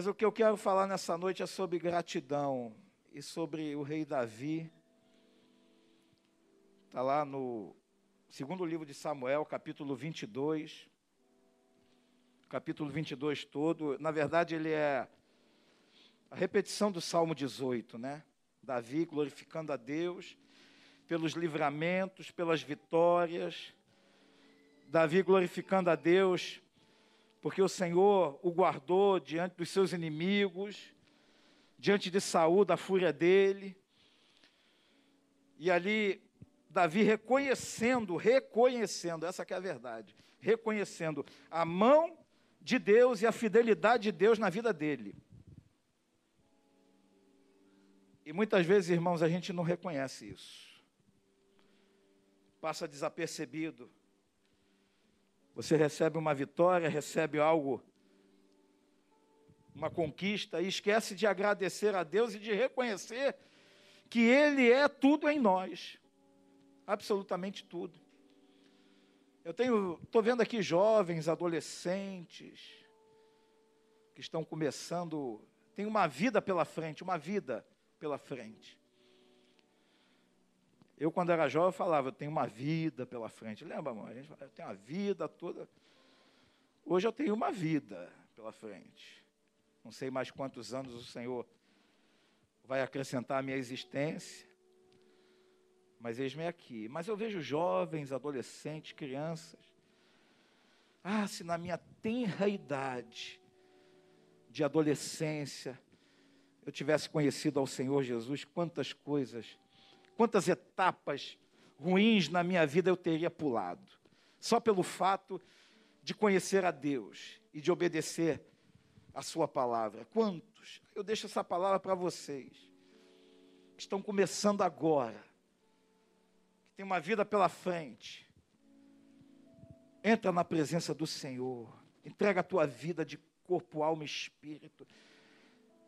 Mas o que eu quero falar nessa noite é sobre gratidão e sobre o rei Davi. Está lá no segundo livro de Samuel, capítulo 22. Capítulo 22 todo. Na verdade, ele é a repetição do Salmo 18, né? Davi glorificando a Deus pelos livramentos, pelas vitórias. Davi glorificando a Deus porque o Senhor o guardou diante dos seus inimigos, diante de Saul, da fúria dele. E ali Davi reconhecendo, reconhecendo, essa que é a verdade, reconhecendo a mão de Deus e a fidelidade de Deus na vida dele. E muitas vezes, irmãos, a gente não reconhece isso. Passa desapercebido. Você recebe uma vitória, recebe algo, uma conquista, e esquece de agradecer a Deus e de reconhecer que Ele é tudo em nós absolutamente tudo. Eu tenho, estou vendo aqui jovens, adolescentes, que estão começando, tem uma vida pela frente, uma vida pela frente. Eu, quando era jovem, falava, eu tenho uma vida pela frente. Lembra, amor? A gente fala, eu tenho uma vida toda. Hoje eu tenho uma vida pela frente. Não sei mais quantos anos o Senhor vai acrescentar à minha existência. Mas eis-me aqui. Mas eu vejo jovens, adolescentes, crianças. Ah, se na minha tenra idade de adolescência eu tivesse conhecido ao Senhor Jesus, quantas coisas quantas etapas ruins na minha vida eu teria pulado, só pelo fato de conhecer a Deus e de obedecer a Sua palavra. Quantos? Eu deixo essa palavra para vocês, que estão começando agora, que tem uma vida pela frente. Entra na presença do Senhor, entrega a tua vida de corpo, alma e espírito,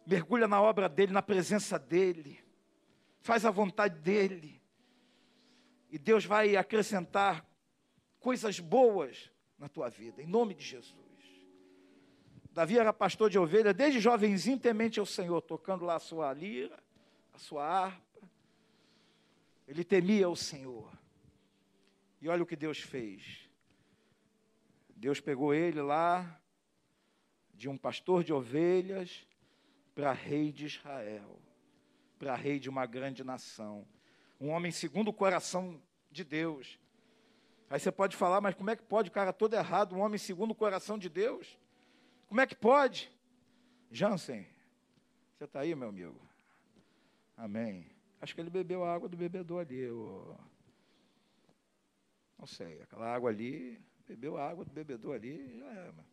mergulha na obra dEle, na presença dEle faz a vontade dEle. E Deus vai acrescentar coisas boas na tua vida, em nome de Jesus. Davi era pastor de ovelha, desde jovenzinho temente ao Senhor, tocando lá a sua lira, a sua harpa. Ele temia o Senhor. E olha o que Deus fez. Deus pegou ele lá, de um pastor de ovelhas, para rei de Israel para rei de uma grande nação. Um homem segundo o coração de Deus. Aí você pode falar, mas como é que pode o cara todo errado, um homem segundo o coração de Deus? Como é que pode? Jansen, você está aí, meu amigo? Amém. Acho que ele bebeu a água do bebedor ali. Não sei, aquela água ali, bebeu a água do bebedor ali, já é, mano.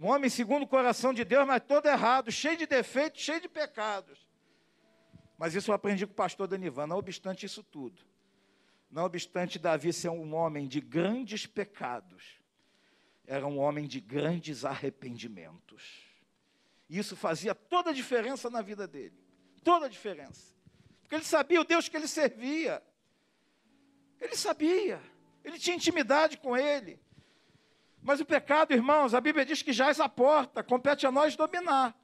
Um homem segundo o coração de Deus, mas todo errado, cheio de defeitos, cheio de pecados. Mas isso eu aprendi com o pastor Danivan, não obstante isso tudo. Não obstante Davi ser um homem de grandes pecados, era um homem de grandes arrependimentos. Isso fazia toda a diferença na vida dele. Toda a diferença. Porque ele sabia o Deus que ele servia. Ele sabia. Ele tinha intimidade com ele. Mas o pecado, irmãos, a Bíblia diz que jaz a porta, compete a nós dominar.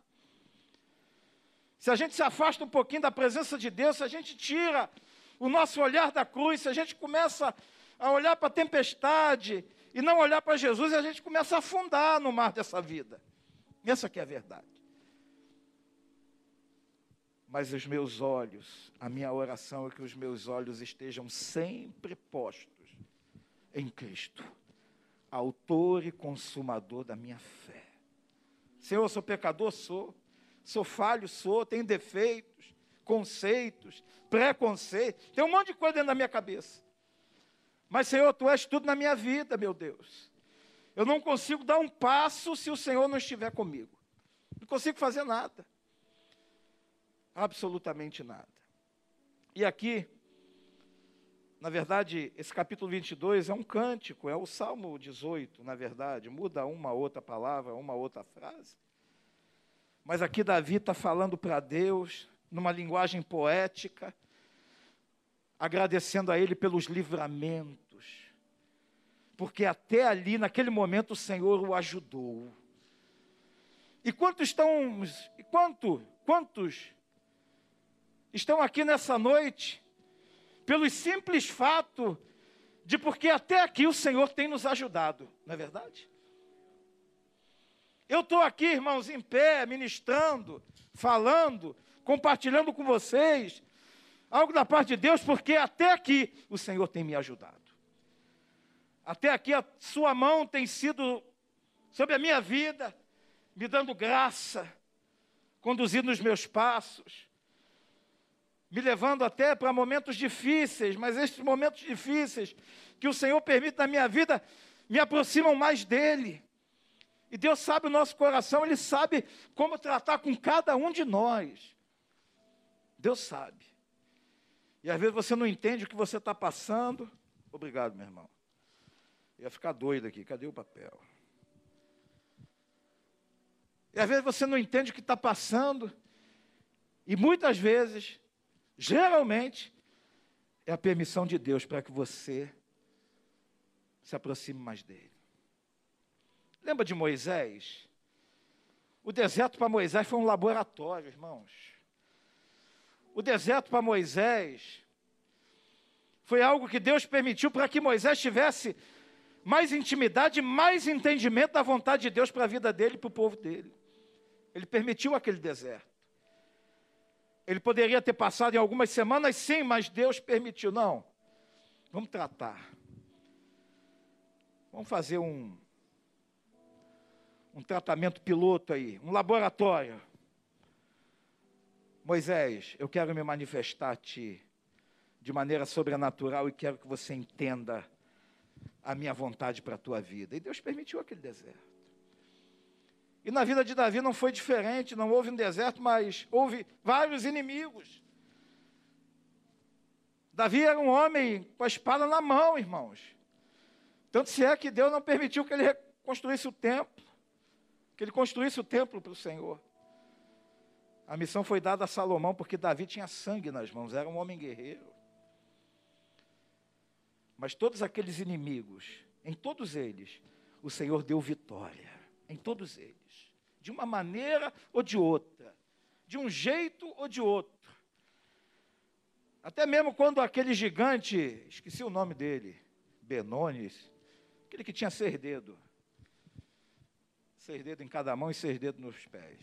Se a gente se afasta um pouquinho da presença de Deus, se a gente tira o nosso olhar da cruz, se a gente começa a olhar para a tempestade e não olhar para Jesus, a gente começa a afundar no mar dessa vida. Essa que é a verdade. Mas os meus olhos, a minha oração é que os meus olhos estejam sempre postos em Cristo autor e consumador da minha fé. Senhor, eu sou pecador? Sou. Sou falho? Sou. Tenho defeitos, conceitos, preconceitos. Tem um monte de coisa dentro da minha cabeça. Mas, Senhor, Tu és tudo na minha vida, meu Deus. Eu não consigo dar um passo se o Senhor não estiver comigo. Não consigo fazer nada. Absolutamente nada. E aqui, na verdade, esse capítulo 22 é um cântico, é o Salmo 18, na verdade, muda uma outra palavra, uma outra frase. Mas aqui Davi está falando para Deus, numa linguagem poética, agradecendo a Ele pelos livramentos, porque até ali, naquele momento, o Senhor o ajudou. E quantos estão, quanto, quantos estão aqui nessa noite pelo simples fato de porque até aqui o Senhor tem nos ajudado, não é verdade? Eu estou aqui, irmãos, em pé, ministrando, falando, compartilhando com vocês algo da parte de Deus, porque até aqui o Senhor tem me ajudado. Até aqui a sua mão tem sido sobre a minha vida, me dando graça, conduzindo os meus passos, me levando até para momentos difíceis, mas esses momentos difíceis que o Senhor permite na minha vida me aproximam mais dele. E Deus sabe o nosso coração, Ele sabe como tratar com cada um de nós. Deus sabe. E às vezes você não entende o que você está passando. Obrigado, meu irmão. Eu ia ficar doido aqui, cadê o papel? E às vezes você não entende o que está passando. E muitas vezes, geralmente, é a permissão de Deus para que você se aproxime mais dele. Lembra de Moisés? O deserto para Moisés foi um laboratório, irmãos. O deserto para Moisés foi algo que Deus permitiu para que Moisés tivesse mais intimidade, mais entendimento da vontade de Deus para a vida dele e para o povo dele. Ele permitiu aquele deserto. Ele poderia ter passado em algumas semanas, sim, mas Deus permitiu. Não. Vamos tratar. Vamos fazer um, um tratamento piloto aí, um laboratório. Moisés, eu quero me manifestar a ti de maneira sobrenatural e quero que você entenda a minha vontade para a tua vida. E Deus permitiu aquele deserto. E na vida de Davi não foi diferente, não houve um deserto, mas houve vários inimigos. Davi era um homem com a espada na mão, irmãos. Tanto se é que Deus não permitiu que ele reconstruísse o templo que ele construísse o templo para o Senhor. A missão foi dada a Salomão porque Davi tinha sangue nas mãos, era um homem guerreiro. Mas todos aqueles inimigos, em todos eles, o Senhor deu vitória. Em todos eles. De uma maneira ou de outra. De um jeito ou de outro. Até mesmo quando aquele gigante, esqueci o nome dele, Benones, aquele que tinha ser dedo, seis dedos em cada mão e seis dedos nos pés.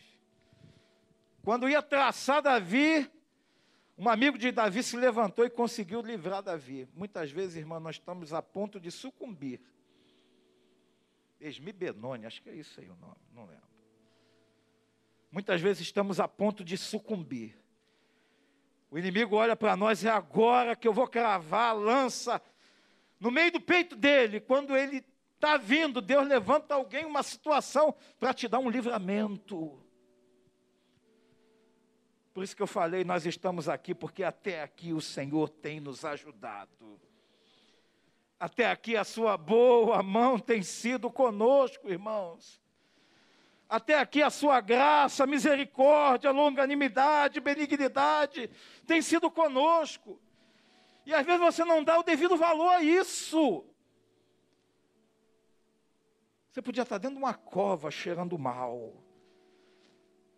Quando ia traçar Davi, um amigo de Davi se levantou e conseguiu livrar Davi. Muitas vezes, irmão, nós estamos a ponto de sucumbir. Esmi Benoni, acho que é isso aí o nome, não lembro. Muitas vezes estamos a ponto de sucumbir. O inimigo olha para nós, é agora que eu vou cravar a lança no meio do peito dele. Quando ele Está vindo, Deus levanta alguém, uma situação, para te dar um livramento. Por isso que eu falei, nós estamos aqui, porque até aqui o Senhor tem nos ajudado. Até aqui a sua boa mão tem sido conosco, irmãos. Até aqui a sua graça, misericórdia, longanimidade, benignidade tem sido conosco. E às vezes você não dá o devido valor a isso. Você podia estar dentro de uma cova cheirando mal,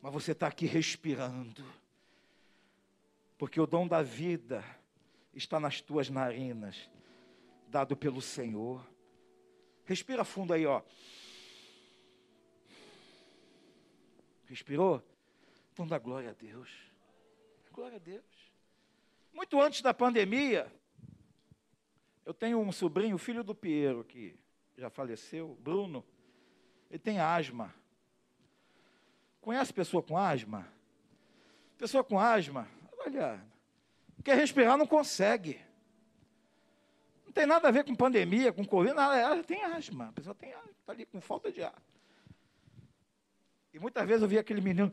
mas você está aqui respirando, porque o dom da vida está nas tuas narinas, dado pelo Senhor. Respira fundo aí, ó. Respirou? Então dá glória a Deus. Glória a Deus. Muito antes da pandemia, eu tenho um sobrinho, filho do Piero, que já faleceu, Bruno, ele tem asma. Conhece pessoa com asma? Pessoa com asma, olha, quer respirar, não consegue. Tem nada a ver com pandemia, com Covid, nada, ela tem asma. A pessoa tem está ali com falta de ar. E muitas vezes eu vi aquele menino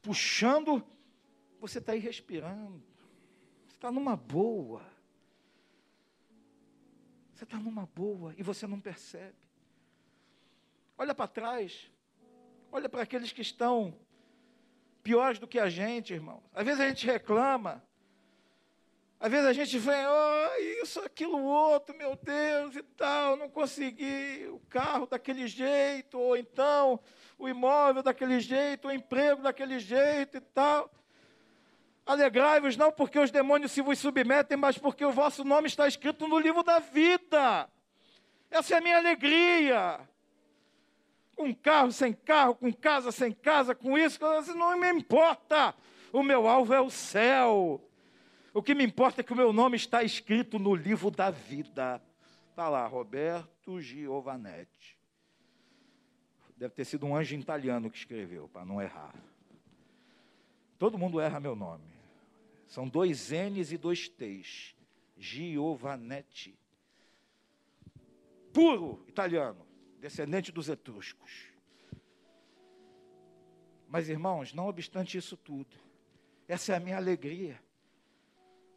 puxando, você está aí respirando, você está numa boa. Você está numa boa e você não percebe. Olha para trás. Olha para aqueles que estão piores do que a gente, irmãos. Às vezes a gente reclama. Às vezes a gente vem, oh, isso, aquilo, outro, meu Deus, e tal, não consegui o carro daquele jeito, ou então o imóvel daquele jeito, o emprego daquele jeito e tal. Alegrai-vos não porque os demônios se vos submetem, mas porque o vosso nome está escrito no livro da vida. Essa é a minha alegria. Com carro, sem carro, com casa, sem casa, com isso, não me importa. O meu alvo é o céu. O que me importa é que o meu nome está escrito no livro da vida. Está lá, Roberto Giovanetti. Deve ter sido um anjo italiano que escreveu, para não errar. Todo mundo erra meu nome. São dois N's e dois T's. Giovanetti. Puro italiano, descendente dos etruscos. Mas, irmãos, não obstante isso tudo, essa é a minha alegria.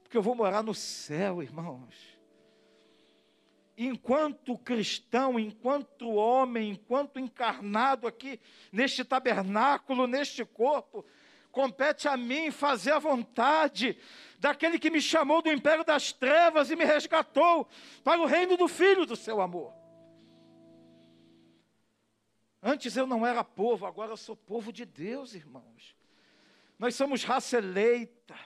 Porque eu vou morar no céu, irmãos. Enquanto cristão, enquanto homem, enquanto encarnado aqui neste tabernáculo, neste corpo, compete a mim fazer a vontade daquele que me chamou do império das trevas e me resgatou para o reino do Filho do seu amor. Antes eu não era povo, agora eu sou povo de Deus, irmãos. Nós somos raça eleita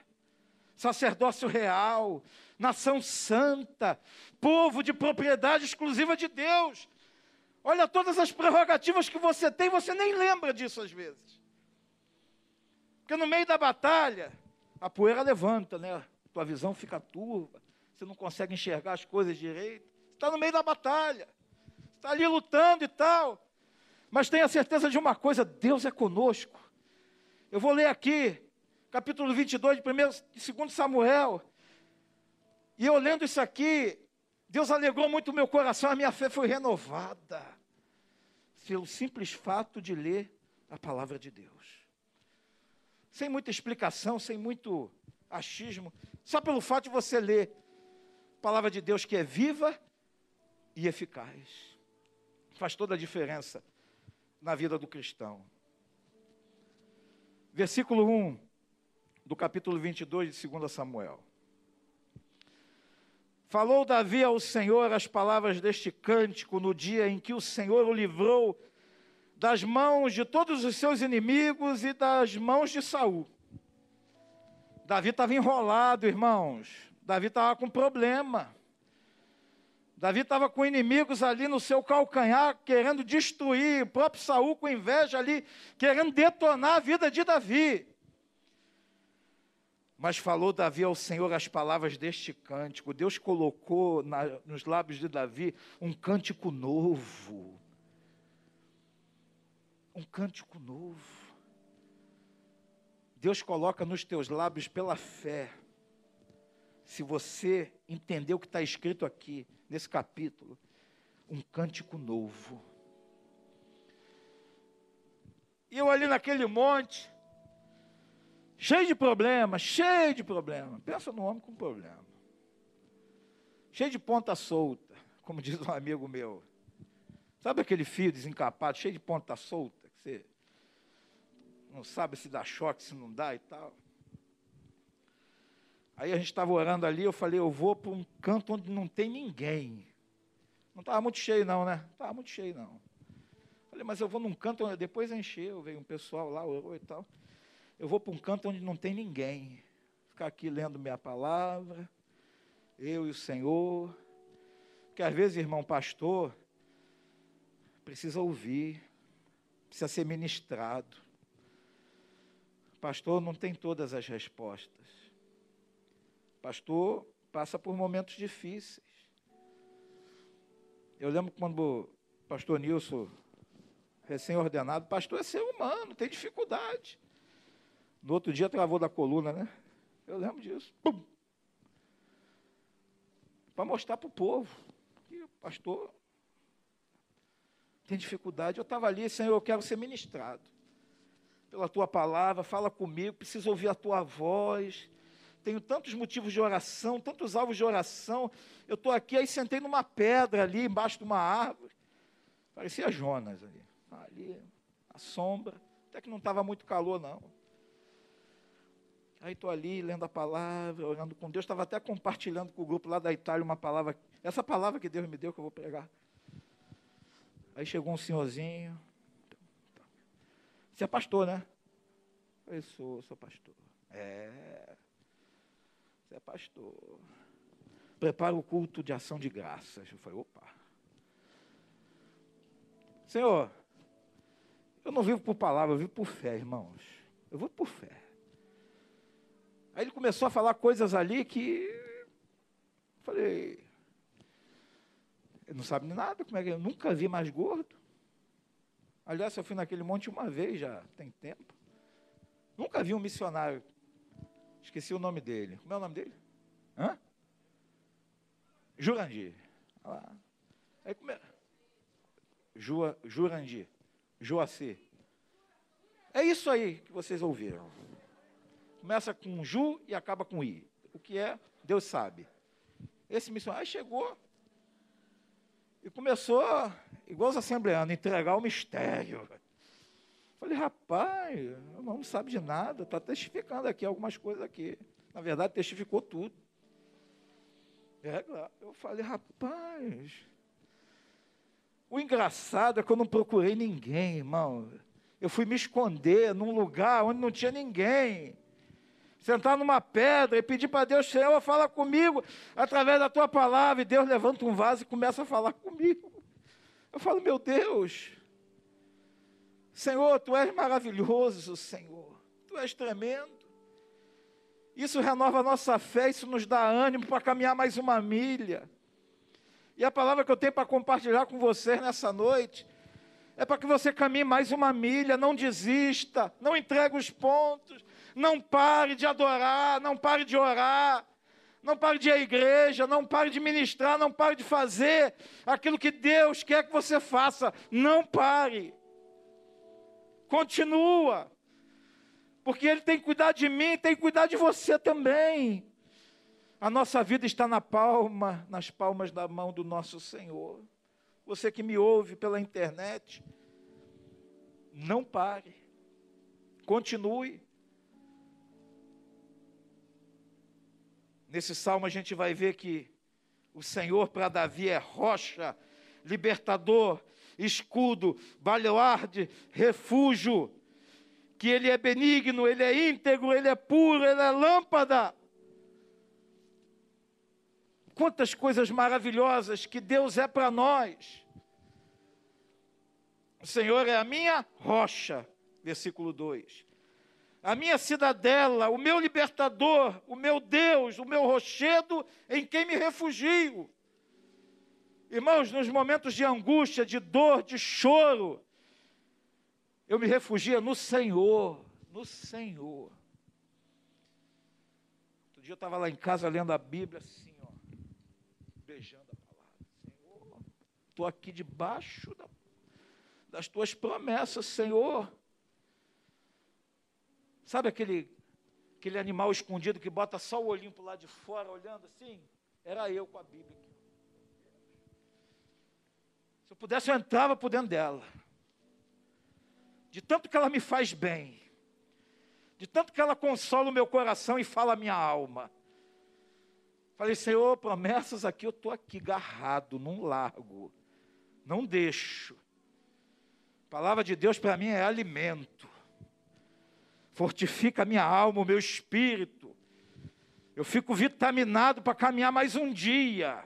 sacerdócio real, nação santa, povo de propriedade exclusiva de Deus. Olha todas as prerrogativas que você tem, você nem lembra disso às vezes. Porque no meio da batalha, a poeira levanta, né? Tua visão fica turva, você não consegue enxergar as coisas direito. Está no meio da batalha, está ali lutando e tal. Mas tenha certeza de uma coisa: Deus é conosco. Eu vou ler aqui capítulo 22 de 1 e 2 Samuel. E eu lendo isso aqui, Deus alegrou muito o meu coração, a minha fé foi renovada. Pelo simples fato de ler a palavra de Deus. Sem muita explicação, sem muito achismo, só pelo fato de você ler a palavra de Deus que é viva e eficaz. Faz toda a diferença na vida do cristão. Versículo 1 do capítulo 22 de 2 Samuel. Falou Davi ao Senhor as palavras deste cântico no dia em que o Senhor o livrou das mãos de todos os seus inimigos e das mãos de Saul. Davi estava enrolado, irmãos. Davi estava com problema. Davi estava com inimigos ali no seu calcanhar, querendo destruir, o próprio Saul com inveja ali, querendo detonar a vida de Davi. Mas falou Davi ao Senhor as palavras deste cântico. Deus colocou na, nos lábios de Davi um cântico novo. Um cântico novo. Deus coloca nos teus lábios pela fé. Se você entender o que está escrito aqui, nesse capítulo, um cântico novo. E eu ali naquele monte, Cheio de problema, cheio de problema. Pensa no homem com problema. Cheio de ponta solta, como diz um amigo meu. Sabe aquele fio desencapado, cheio de ponta solta, que você não sabe se dá choque, se não dá e tal. Aí a gente estava orando ali, eu falei, eu vou para um canto onde não tem ninguém. Não estava muito cheio não, né? Não estava muito cheio não. Falei, mas eu vou num canto, depois encheu, veio um pessoal lá, orou e tal eu vou para um canto onde não tem ninguém. Ficar aqui lendo minha palavra, eu e o Senhor. Porque às vezes, irmão pastor, precisa ouvir, precisa ser ministrado. Pastor não tem todas as respostas. Pastor passa por momentos difíceis. Eu lembro quando o pastor Nilson, recém-ordenado, pastor é ser humano, tem dificuldade. No outro dia travou da coluna, né? Eu lembro disso. Para mostrar para o povo que o pastor tem dificuldade. Eu estava ali, Senhor, eu quero ser ministrado. Pela tua palavra, fala comigo, preciso ouvir a tua voz. Tenho tantos motivos de oração, tantos alvos de oração. Eu estou aqui, aí sentei numa pedra ali, embaixo de uma árvore. Parecia Jonas ali. Ali, a sombra. Até que não estava muito calor, não. Aí estou ali lendo a palavra, orando com Deus. Estava até compartilhando com o grupo lá da Itália uma palavra, essa palavra que Deus me deu que eu vou pregar. Aí chegou um senhorzinho. Você é pastor, né? Eu sou, sou pastor. É. Você é pastor. Prepara o culto de ação de graças. Eu falei, opa. Senhor, eu não vivo por palavra, eu vivo por fé, irmãos. Eu vou por fé. Aí ele começou a falar coisas ali que. Eu falei. Ele não sabe nada, como é que eu nunca vi mais gordo. Aliás, eu fui naquele monte uma vez já, tem tempo. Nunca vi um missionário. Esqueci o nome dele. Como é o nome dele? Hã? Jurandir. Ah, aí come... Jua, Jurandir. É isso aí que vocês ouviram. Começa com Ju e acaba com I. O que é, Deus sabe. Esse missionário chegou e começou, igual os assembleanos, entregar o mistério. Falei, rapaz, não sabe de nada, está testificando aqui algumas coisas aqui. Na verdade, testificou tudo. É, eu falei, rapaz. O engraçado é que eu não procurei ninguém, irmão. Eu fui me esconder num lugar onde não tinha ninguém. Sentar numa pedra e pedir para Deus, Senhor, fala comigo através da tua palavra. E Deus levanta um vaso e começa a falar comigo. Eu falo, meu Deus, Senhor, tu és maravilhoso, Senhor. Tu és tremendo. Isso renova a nossa fé, isso nos dá ânimo para caminhar mais uma milha. E a palavra que eu tenho para compartilhar com vocês nessa noite é para que você caminhe mais uma milha, não desista, não entregue os pontos, não pare de adorar, não pare de orar, não pare de ir à igreja, não pare de ministrar, não pare de fazer aquilo que Deus quer que você faça. Não pare. Continua. Porque Ele tem que cuidar de mim, tem que cuidar de você também. A nossa vida está na palma, nas palmas da mão do nosso Senhor. Você que me ouve pela internet, não pare. Continue. Nesse salmo a gente vai ver que o Senhor para Davi é rocha, libertador, escudo, baluarde, refúgio, que ele é benigno, ele é íntegro, ele é puro, ele é lâmpada. Quantas coisas maravilhosas que Deus é para nós. O Senhor é a minha rocha, versículo 2 a minha cidadela, o meu libertador, o meu Deus, o meu rochedo em quem me refugio. Irmãos, nos momentos de angústia, de dor, de choro, eu me refugia no Senhor, no Senhor. Outro dia eu estava lá em casa lendo a Bíblia assim, ó, beijando a palavra. Senhor, estou aqui debaixo da, das tuas promessas, Senhor. Sabe aquele, aquele animal escondido que bota só o olhinho para o lado de fora, olhando assim? Era eu com a Bíblia aqui. Se eu pudesse, eu entrava por dentro dela. De tanto que ela me faz bem. De tanto que ela consola o meu coração e fala a minha alma. Falei, Senhor, promessas aqui, eu estou aqui, garrado, não largo. Não deixo. A palavra de Deus para mim é alimento fortifica a minha alma, o meu espírito. Eu fico vitaminado para caminhar mais um dia.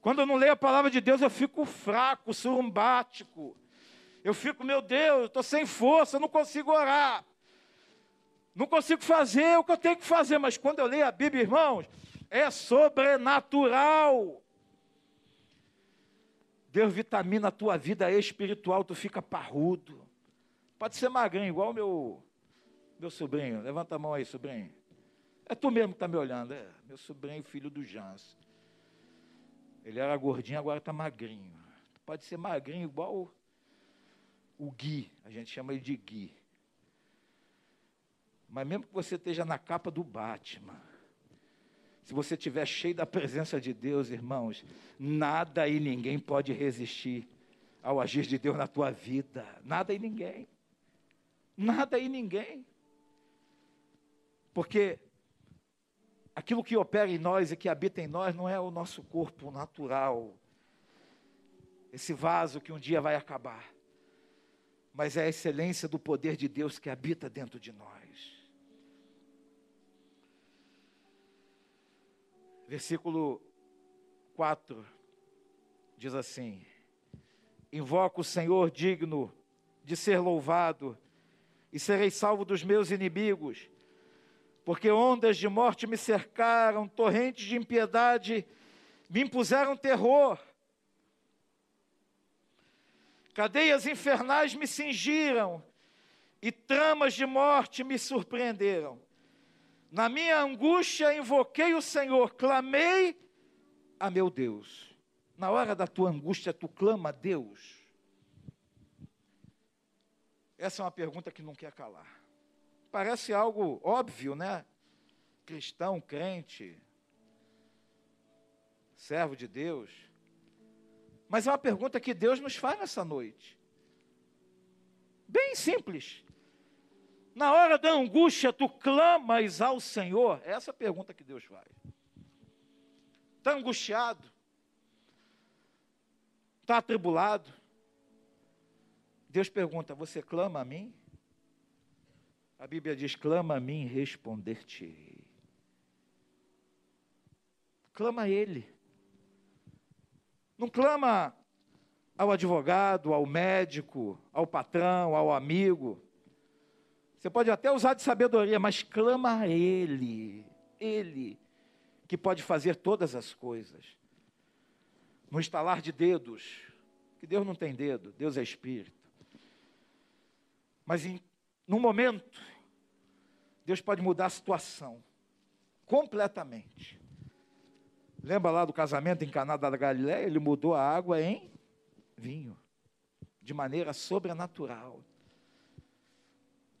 Quando eu não leio a palavra de Deus, eu fico fraco, surumbático. Eu fico, meu Deus, estou sem força, não consigo orar. Não consigo fazer o que eu tenho que fazer, mas quando eu leio a Bíblia, irmãos, é sobrenatural. Deus vitamina a tua vida espiritual, tu fica parrudo. Pode ser magrinho, igual o meu, meu sobrinho. Levanta a mão aí, sobrinho. É tu mesmo que está me olhando. É meu sobrinho, filho do Jans. Ele era gordinho, agora está magrinho. Pode ser magrinho igual o, o Gui. A gente chama ele de Gui. Mas mesmo que você esteja na capa do Batman, se você estiver cheio da presença de Deus, irmãos, nada e ninguém pode resistir ao agir de Deus na tua vida. Nada e ninguém. Nada e ninguém. Porque aquilo que opera em nós e que habita em nós não é o nosso corpo natural, esse vaso que um dia vai acabar, mas é a excelência do poder de Deus que habita dentro de nós. Versículo 4 diz assim: Invoco o Senhor digno de ser louvado, e serei salvo dos meus inimigos, porque ondas de morte me cercaram, torrentes de impiedade me impuseram terror. Cadeias infernais me cingiram e tramas de morte me surpreenderam. Na minha angústia invoquei o Senhor, clamei a meu Deus. Na hora da tua angústia, tu clama a Deus. Essa é uma pergunta que não quer calar. Parece algo óbvio, né? Cristão, crente, servo de Deus. Mas é uma pergunta que Deus nos faz nessa noite. Bem simples. Na hora da angústia, tu clamas ao Senhor? É essa a pergunta que Deus faz. Está angustiado? Está atribulado? Deus pergunta: Você clama a mim? A Bíblia diz: Clama a mim, responder-te. Clama a Ele. Não clama ao advogado, ao médico, ao patrão, ao amigo. Você pode até usar de sabedoria, mas clama a Ele. Ele que pode fazer todas as coisas no estalar de dedos, que Deus não tem dedo, Deus é espírito. Mas em, num momento, Deus pode mudar a situação completamente. Lembra lá do casamento em Caná da Galiléia? Ele mudou a água em vinho, de maneira sobrenatural.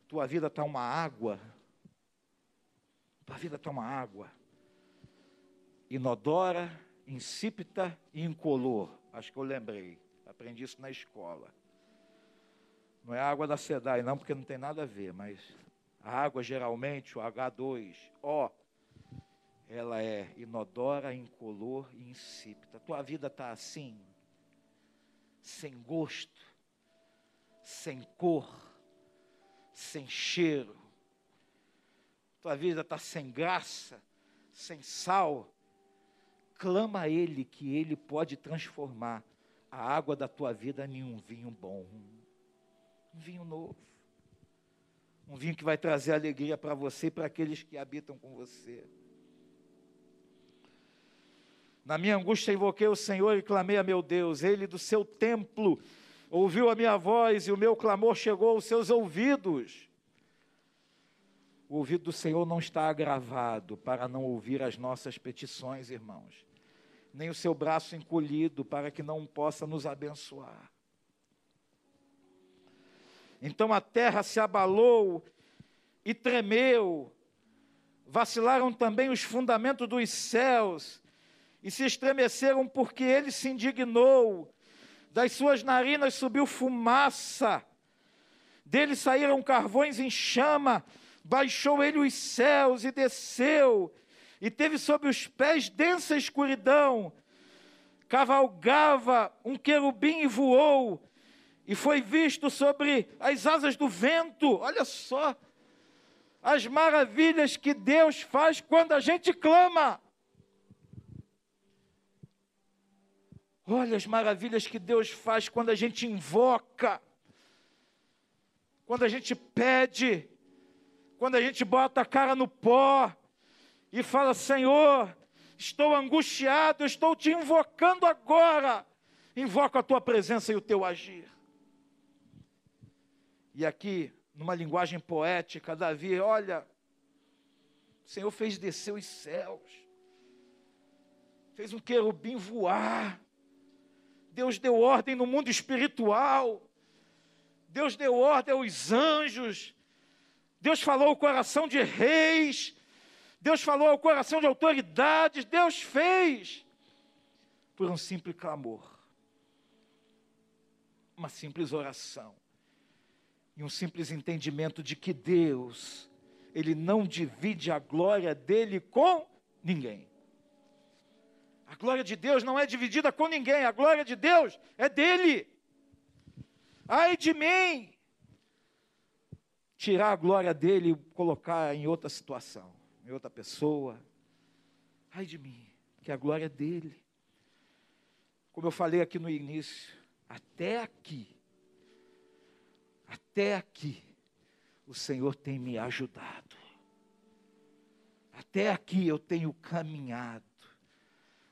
Tua vida está uma água. Tua vida está uma água. Inodora, insípida e incolor. Acho que eu lembrei. Aprendi isso na escola. Não é água da SEDAI, não, porque não tem nada a ver, mas a água, geralmente, o H2O, ela é inodora, incolor e insípida. Tua vida está assim, sem gosto, sem cor, sem cheiro. Tua vida está sem graça, sem sal, clama a Ele que Ele pode transformar a água da tua vida em um vinho bom, vinho novo, um vinho que vai trazer alegria para você e para aqueles que habitam com você. Na minha angústia invoquei o Senhor e clamei a meu Deus, Ele do seu templo ouviu a minha voz e o meu clamor chegou aos seus ouvidos. O ouvido do Senhor não está agravado para não ouvir as nossas petições, irmãos nem o seu braço encolhido para que não possa nos abençoar. Então a terra se abalou e tremeu, vacilaram também os fundamentos dos céus e se estremeceram porque ele se indignou. Das suas narinas subiu fumaça, dele saíram carvões em chama, baixou ele os céus e desceu e teve sob os pés densa escuridão. Cavalgava um querubim e voou, e foi visto sobre as asas do vento. Olha só as maravilhas que Deus faz quando a gente clama. Olha as maravilhas que Deus faz quando a gente invoca, quando a gente pede, quando a gente bota a cara no pó, e fala: Senhor, estou angustiado, estou te invocando agora. Invoco a tua presença e o teu agir. E aqui, numa linguagem poética, Davi, olha, o Senhor fez descer os céus, fez um querubim voar, Deus deu ordem no mundo espiritual, Deus deu ordem aos anjos, Deus falou o coração de reis, Deus falou ao coração de autoridades, Deus fez por um simples clamor, uma simples oração e um simples entendimento de que Deus ele não divide a glória dele com ninguém. A glória de Deus não é dividida com ninguém, a glória de Deus é dele. Ai de mim! Tirar a glória dele e colocar em outra situação, em outra pessoa. Ai de mim, que a glória é dele. Como eu falei aqui no início, até aqui, até aqui, o Senhor tem me ajudado. Até aqui eu tenho caminhado.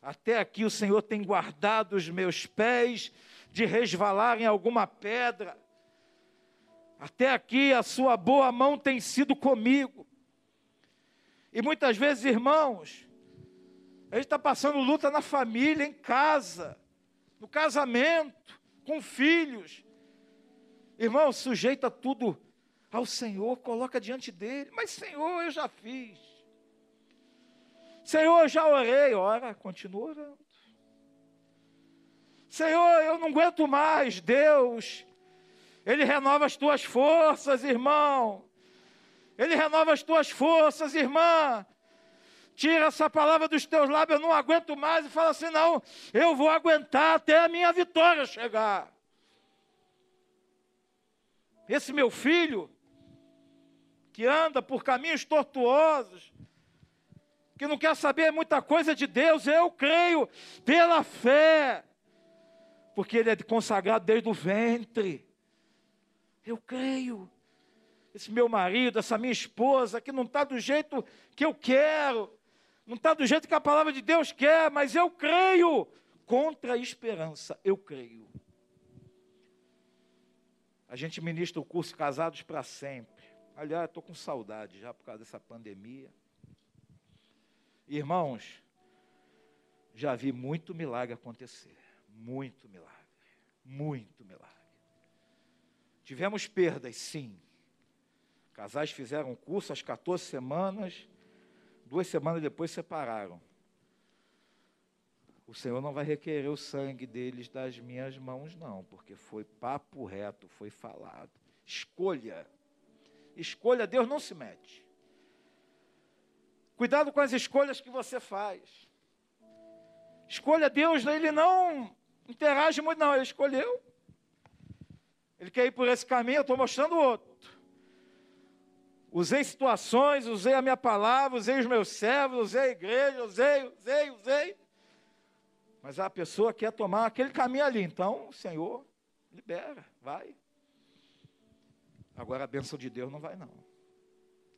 Até aqui o Senhor tem guardado os meus pés de resvalar em alguma pedra. Até aqui a sua boa mão tem sido comigo. E muitas vezes, irmãos, a gente está passando luta na família, em casa, no casamento, com filhos. Irmão, sujeita tudo ao Senhor, coloca diante dele. Mas, Senhor, eu já fiz. Senhor, eu já orei. Ora, continua orando. Senhor, eu não aguento mais. Deus, Ele renova as tuas forças, irmão. Ele renova as tuas forças, irmã. Tira essa palavra dos teus lábios, eu não aguento mais. E fala assim: não, eu vou aguentar até a minha vitória chegar. Esse meu filho, que anda por caminhos tortuosos, que não quer saber muita coisa de Deus, eu creio pela fé, porque ele é consagrado desde o ventre. Eu creio. Esse meu marido, essa minha esposa, que não está do jeito que eu quero, não está do jeito que a palavra de Deus quer, mas eu creio. Contra a esperança, eu creio. A gente ministra o curso Casados para Sempre. Aliás, estou com saudade já por causa dessa pandemia. Irmãos, já vi muito milagre acontecer. Muito milagre. Muito milagre. Tivemos perdas, sim. Casais fizeram um curso às 14 semanas, duas semanas depois separaram. O Senhor não vai requerer o sangue deles das minhas mãos, não, porque foi papo reto, foi falado. Escolha. Escolha, Deus não se mete. Cuidado com as escolhas que você faz. Escolha Deus, ele não interage muito, não. Ele escolheu. Ele quer ir por esse caminho, eu estou mostrando outro. Usei situações, usei a minha palavra, usei os meus servos, usei a igreja, usei, usei, usei. Mas a pessoa quer tomar aquele caminho ali. Então, Senhor, libera, vai. Agora a bênção de Deus não vai, não.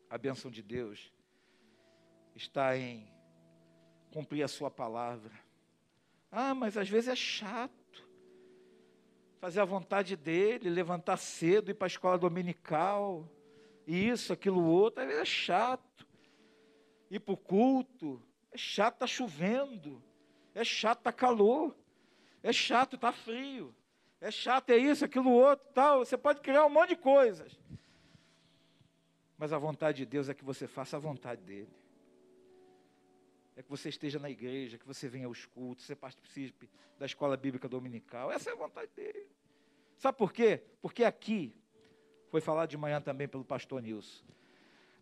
A bênção de Deus está em cumprir a sua palavra. Ah, mas às vezes é chato. Fazer a vontade dele, levantar cedo, ir para a escola dominical, isso, aquilo, outro, às vezes é chato. Ir para o culto, é chato, está chovendo. É chato, está calor. É chato, está frio. É chato, é isso, aquilo, outro, tal. Você pode criar um monte de coisas. Mas a vontade de Deus é que você faça a vontade dele. É que você esteja na igreja, que você venha aos cultos, você participe da escola bíblica dominical. Essa é a vontade dele. Sabe por quê? Porque aqui, foi falado de manhã também pelo pastor Nilson,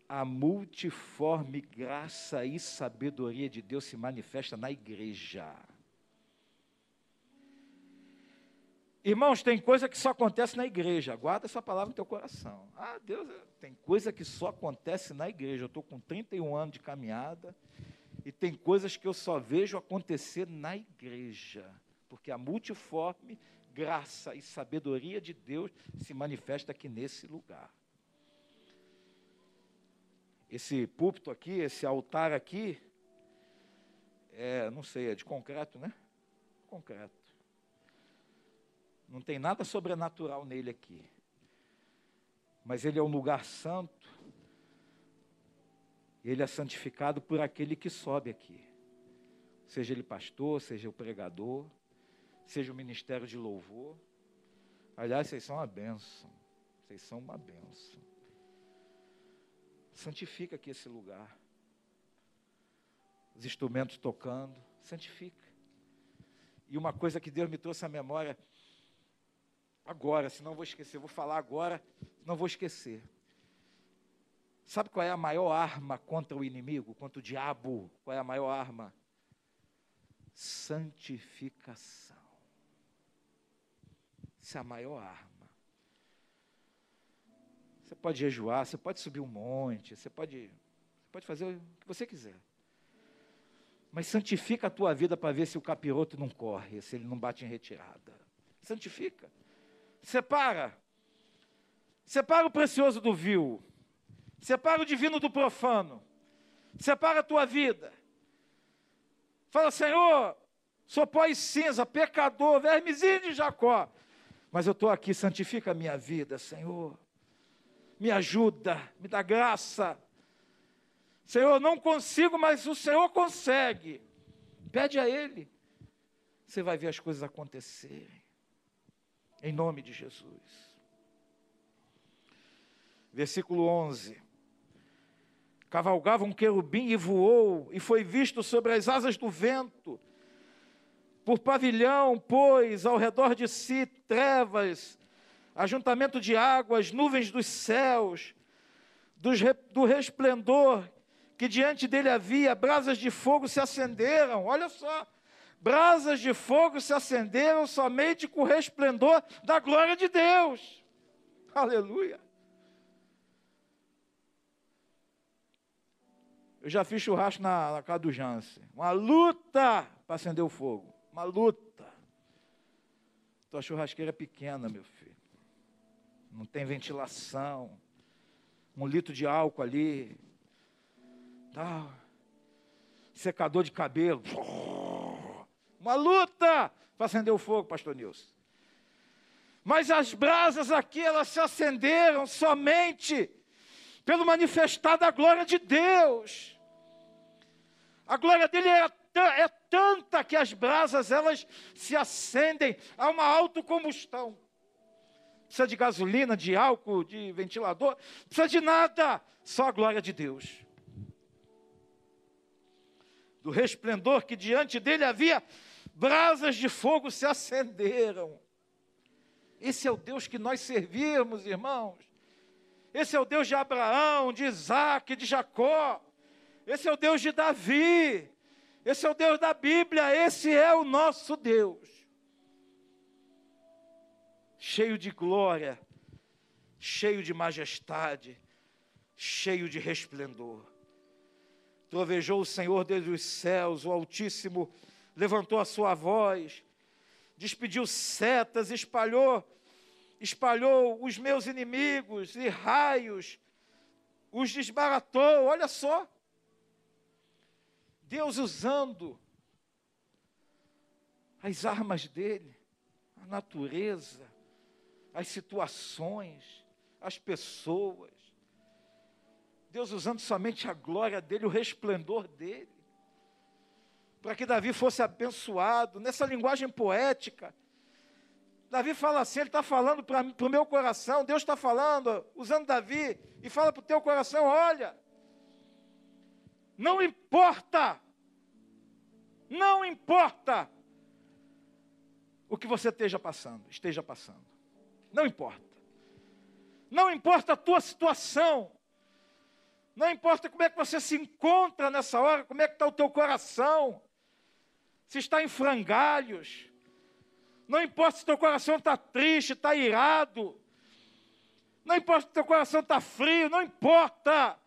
a multiforme graça e sabedoria de Deus se manifesta na igreja. Irmãos, tem coisa que só acontece na igreja. Guarda essa palavra no teu coração. Ah, Deus, tem coisa que só acontece na igreja. Eu estou com 31 anos de caminhada e tem coisas que eu só vejo acontecer na igreja. Porque a multiforme graça e sabedoria de Deus se manifesta aqui nesse lugar esse púlpito aqui, esse altar aqui, é, não sei, é de concreto, né? Concreto. Não tem nada sobrenatural nele aqui. Mas ele é um lugar santo. Ele é santificado por aquele que sobe aqui. Seja ele pastor, seja o pregador, seja o ministério de louvor. Aliás, vocês são uma benção. Vocês são uma benção. Santifica aqui esse lugar. Os instrumentos tocando, santifica. E uma coisa que Deus me trouxe à memória agora, senão vou esquecer, vou falar agora, não vou esquecer. Sabe qual é a maior arma contra o inimigo, contra o diabo? Qual é a maior arma? Santificação. Essa é a maior arma. Você pode jejuar, você pode subir um monte, você pode, você pode fazer o que você quiser. Mas santifica a tua vida para ver se o capiroto não corre, se ele não bate em retirada. Santifica. Separa. Separa o precioso do vil. Separa o divino do profano. Separa a tua vida. Fala, Senhor, sou pó e cinza, pecador, vermezinho de Jacó. Mas eu estou aqui, santifica a minha vida, Senhor. Me ajuda, me dá graça. Senhor, não consigo, mas o Senhor consegue. Pede a Ele. Você vai ver as coisas acontecerem. Em nome de Jesus. Versículo 11. Cavalgava um querubim e voou, e foi visto sobre as asas do vento. Por pavilhão, pois, ao redor de si trevas, ajuntamento de águas, nuvens dos céus, do resplendor que diante dele havia, brasas de fogo se acenderam. Olha só, brasas de fogo se acenderam somente com o resplendor da glória de Deus. Aleluia. Eu já fiz churrasco na, na casa do Jance. Uma luta para acender o fogo. Uma luta. Tua churrasqueira é pequena, meu filho. Não tem ventilação. Um litro de álcool ali tal. Secador de cabelo. Uma luta para acender o fogo, pastor Nilson. Mas as brasas aqui, elas se acenderam somente pelo manifestar da glória de Deus. A glória dele é, é tanta que as brasas, elas se acendem a uma autocombustão. Precisa de gasolina, de álcool, de ventilador, precisa de nada, só a glória de Deus do resplendor que diante dele havia, brasas de fogo se acenderam. Esse é o Deus que nós servimos, irmãos. Esse é o Deus de Abraão, de Isaac, de Jacó. Esse é o Deus de Davi. Esse é o Deus da Bíblia. Esse é o nosso Deus. Cheio de glória, cheio de majestade, cheio de resplendor. Trovejou o Senhor desde os céus, o Altíssimo levantou a sua voz, despediu setas, espalhou, espalhou os meus inimigos e raios, os desbaratou. Olha só. Deus usando as armas dele, a natureza, as situações, as pessoas. Deus usando somente a glória dele, o resplendor dele, para que Davi fosse abençoado, nessa linguagem poética. Davi fala assim, ele está falando para o meu coração, Deus está falando, usando Davi, e fala para o teu coração: olha, não importa, não importa o que você esteja passando, esteja passando, não importa, não importa a tua situação, não importa como é que você se encontra nessa hora, como é que está o teu coração, se está em frangalhos. Não importa se teu coração está triste, está irado. Não importa se teu coração está frio, não importa.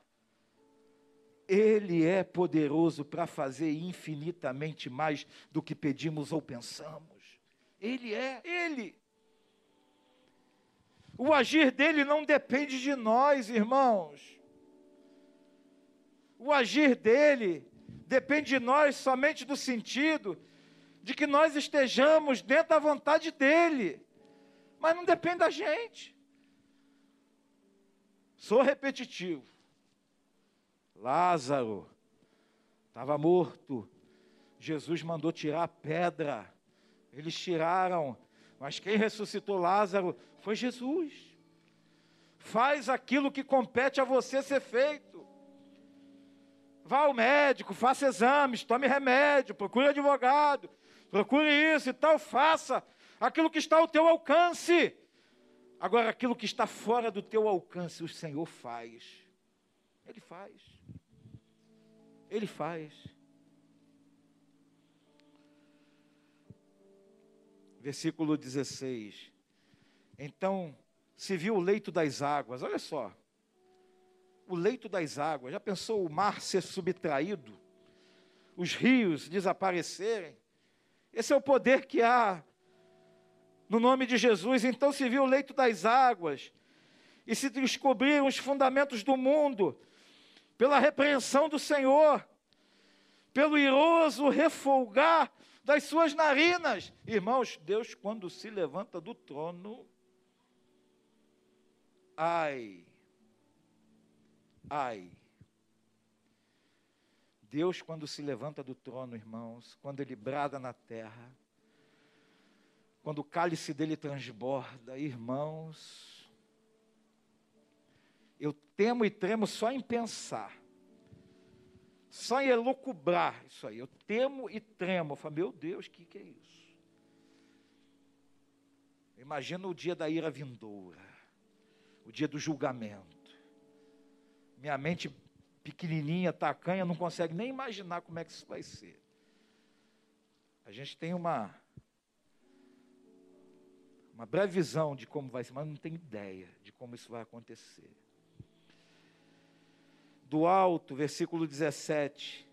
Ele é poderoso para fazer infinitamente mais do que pedimos ou pensamos. Ele é, ele. O agir dele não depende de nós, irmãos o agir dele depende de nós somente do sentido de que nós estejamos dentro da vontade dele, mas não depende da gente. Sou repetitivo. Lázaro estava morto. Jesus mandou tirar a pedra. Eles tiraram, mas quem ressuscitou Lázaro foi Jesus. Faz aquilo que compete a você ser feito. Vá ao médico, faça exames, tome remédio, procure advogado, procure isso e tal, faça aquilo que está ao teu alcance. Agora, aquilo que está fora do teu alcance, o Senhor faz. Ele faz. Ele faz. Versículo 16. Então se viu o leito das águas, olha só. O leito das águas, já pensou o mar ser subtraído? Os rios desaparecerem? Esse é o poder que há no nome de Jesus. Então se viu o leito das águas e se descobriram os fundamentos do mundo pela repreensão do Senhor, pelo iroso refolgar das suas narinas. Irmãos, Deus, quando se levanta do trono, ai, ai. Deus, quando se levanta do trono, irmãos, quando ele brada na terra, quando o cálice dele transborda, irmãos, eu temo e tremo só em pensar, só em elucubrar isso aí. Eu temo e tremo. Eu falo, meu Deus, o que, que é isso? Imagina o dia da ira vindoura, o dia do julgamento. Minha mente pequenininha, tacanha, não consegue nem imaginar como é que isso vai ser. A gente tem uma uma breve visão de como vai ser, mas não tem ideia de como isso vai acontecer do alto, versículo 17.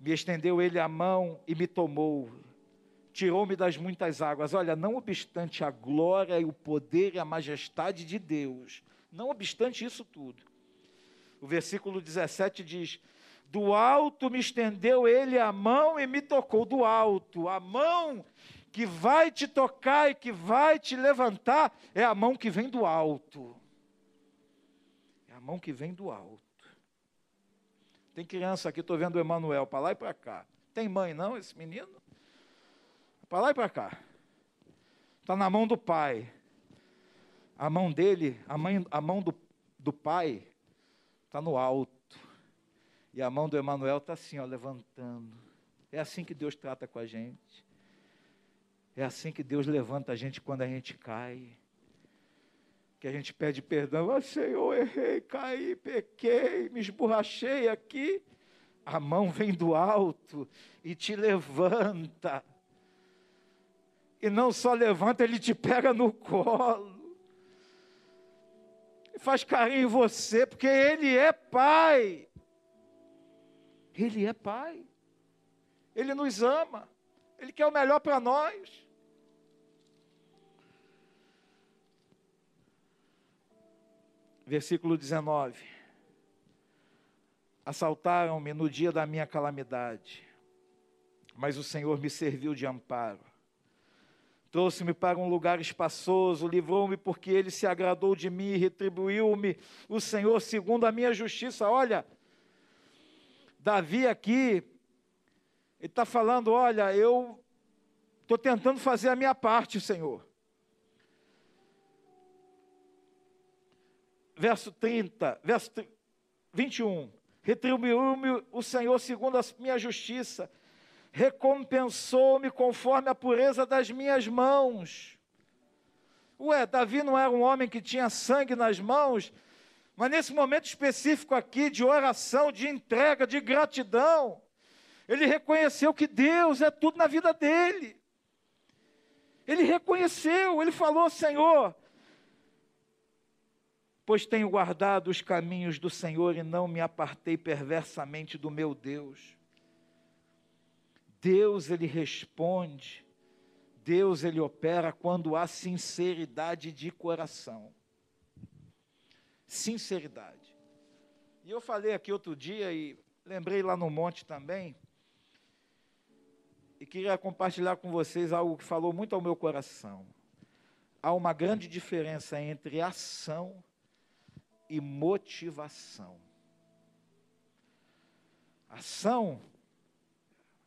Me estendeu ele a mão e me tomou, tirou-me das muitas águas. Olha, não obstante a glória e o poder e a majestade de Deus, não obstante isso tudo. O versículo 17 diz: Do alto me estendeu ele a mão e me tocou. Do alto, a mão que vai te tocar e que vai te levantar é a mão que vem do alto. É a mão que vem do alto. Tem criança aqui, estou vendo o Emanuel, para lá e para cá. Tem mãe não, esse menino? Para lá e para cá. Está na mão do pai. A mão dele, a, mãe, a mão do, do pai, está no alto. E a mão do Emanuel está assim, ó, levantando. É assim que Deus trata com a gente. É assim que Deus levanta a gente quando a gente cai que a gente pede perdão, ah, Senhor, errei, caí, pequei, me esborrachei aqui. A mão vem do alto e te levanta. E não só levanta, ele te pega no colo. E faz carinho em você, porque ele é pai. Ele é pai. Ele nos ama. Ele quer o melhor para nós. Versículo 19. Assaltaram-me no dia da minha calamidade, mas o Senhor me serviu de amparo. Trouxe-me para um lugar espaçoso, livrou-me porque ele se agradou de mim, retribuiu-me o Senhor segundo a minha justiça. Olha, Davi aqui, ele está falando: olha, eu estou tentando fazer a minha parte, Senhor. Verso 30, verso 21. Retribuiu-me o Senhor segundo a minha justiça, recompensou-me conforme a pureza das minhas mãos. Ué, Davi não era um homem que tinha sangue nas mãos, mas nesse momento específico aqui de oração, de entrega, de gratidão, ele reconheceu que Deus é tudo na vida dele. Ele reconheceu, ele falou: Senhor, pois tenho guardado os caminhos do Senhor e não me apartei perversamente do meu Deus. Deus, ele responde, Deus, ele opera quando há sinceridade de coração. Sinceridade. E eu falei aqui outro dia e lembrei lá no monte também, e queria compartilhar com vocês algo que falou muito ao meu coração. Há uma grande diferença entre ação e motivação. Ação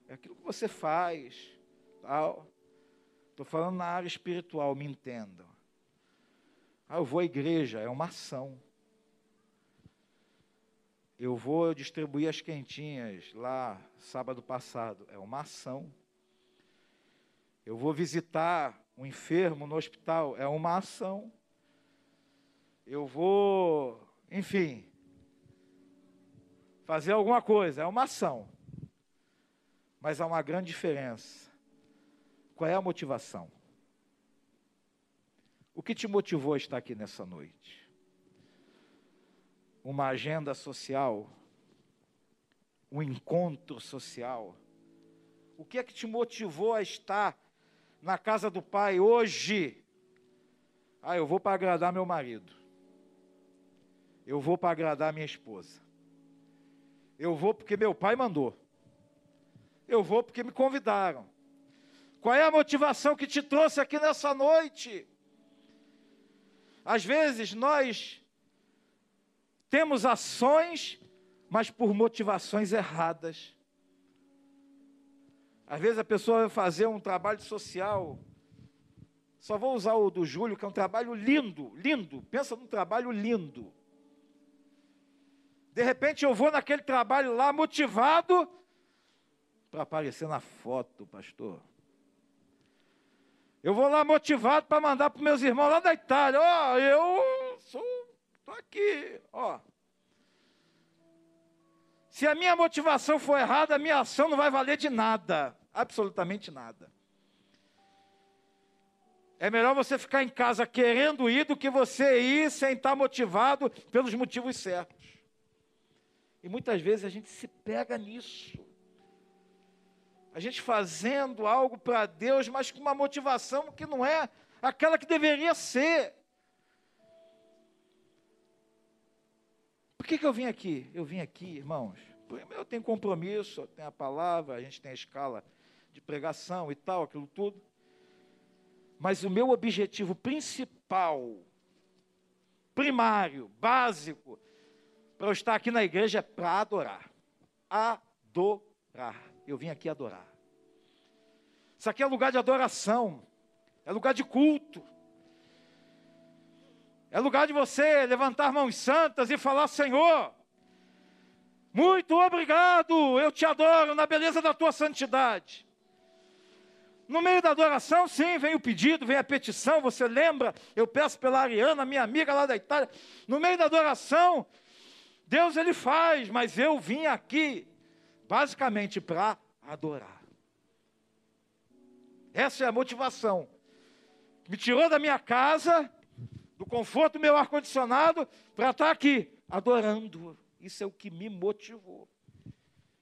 é aquilo que você faz. Estou falando na área espiritual, me entendam. Ah, eu vou à igreja, é uma ação. Eu vou distribuir as quentinhas lá sábado passado, é uma ação. Eu vou visitar um enfermo no hospital, é uma ação eu vou, enfim, fazer alguma coisa, é uma ação. Mas há uma grande diferença. Qual é a motivação? O que te motivou a estar aqui nessa noite? Uma agenda social? Um encontro social? O que é que te motivou a estar na casa do Pai hoje? Ah, eu vou para agradar meu marido. Eu vou para agradar minha esposa. Eu vou porque meu pai mandou. Eu vou porque me convidaram. Qual é a motivação que te trouxe aqui nessa noite? Às vezes nós temos ações, mas por motivações erradas. Às vezes a pessoa vai fazer um trabalho social. Só vou usar o do Júlio, que é um trabalho lindo, lindo. Pensa num trabalho lindo. De repente eu vou naquele trabalho lá motivado para aparecer na foto, pastor. Eu vou lá motivado para mandar para meus irmãos lá da Itália. Ó, oh, eu sou, tô aqui, ó. Se a minha motivação for errada, a minha ação não vai valer de nada, absolutamente nada. É melhor você ficar em casa querendo ir do que você ir sem estar motivado pelos motivos certos. E muitas vezes a gente se pega nisso a gente fazendo algo para Deus, mas com uma motivação que não é aquela que deveria ser. Por que, que eu vim aqui? Eu vim aqui, irmãos, eu tenho compromisso, eu tenho a palavra, a gente tem a escala de pregação e tal, aquilo tudo. Mas o meu objetivo principal, primário, básico, para eu estar aqui na igreja é para adorar. Adorar. Eu vim aqui adorar. Isso aqui é lugar de adoração, é lugar de culto, é lugar de você levantar mãos santas e falar: Senhor, muito obrigado, eu te adoro na beleza da tua santidade. No meio da adoração, sim, vem o pedido, vem a petição. Você lembra? Eu peço pela Ariana, minha amiga lá da Itália. No meio da adoração, Deus ele faz, mas eu vim aqui basicamente para adorar. Essa é a motivação. Me tirou da minha casa, do conforto do meu ar-condicionado, para estar aqui, adorando. Isso é o que me motivou.